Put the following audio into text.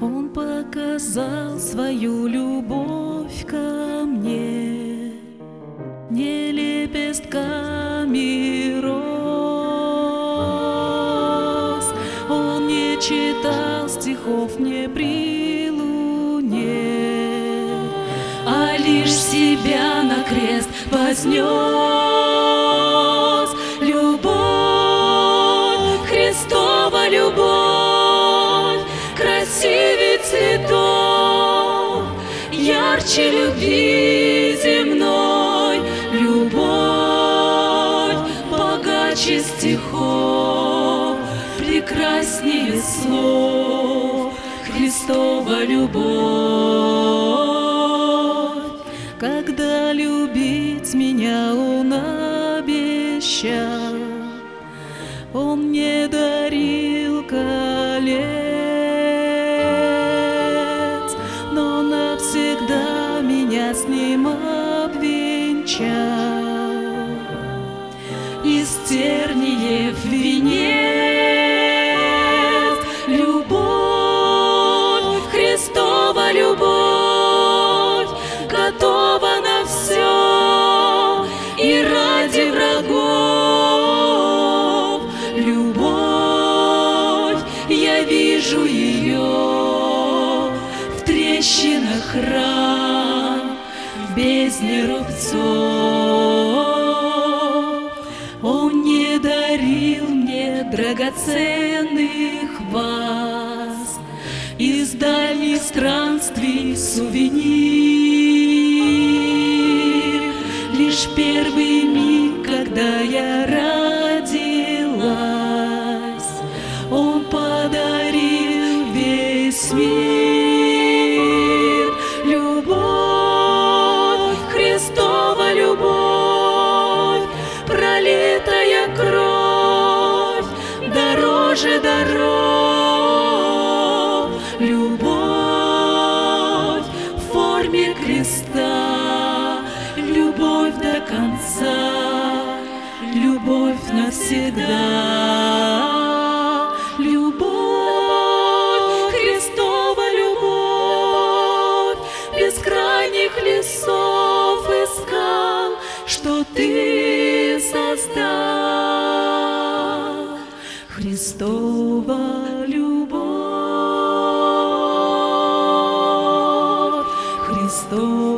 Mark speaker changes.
Speaker 1: Он показал свою любовь ко мне, не лепестками роз. Он не читал стихов мне при луне, а лишь себя на крест вознес. Богаче стихов, прекраснее слов, Христова любовь. Когда любить меня Он обещал, Он мне дарил колец, но навсегда меня с Ним обвенчал. Из терниев венец, любовь, Христова любовь, готова на все и ради врагов. Любовь, я вижу ее в трещинах ран, в бездне рубцов. Драгоценных ваз, из дальних странствий сувенир. Лишь первый миг, когда я родилась, Он подарил весь мир. Дороже дорог. Любовь в форме креста, любовь до конца, любовь навсегда. Любовь, Христова любовь, бескрайних лесов и скал, что ты создал. Христова любовь, Христова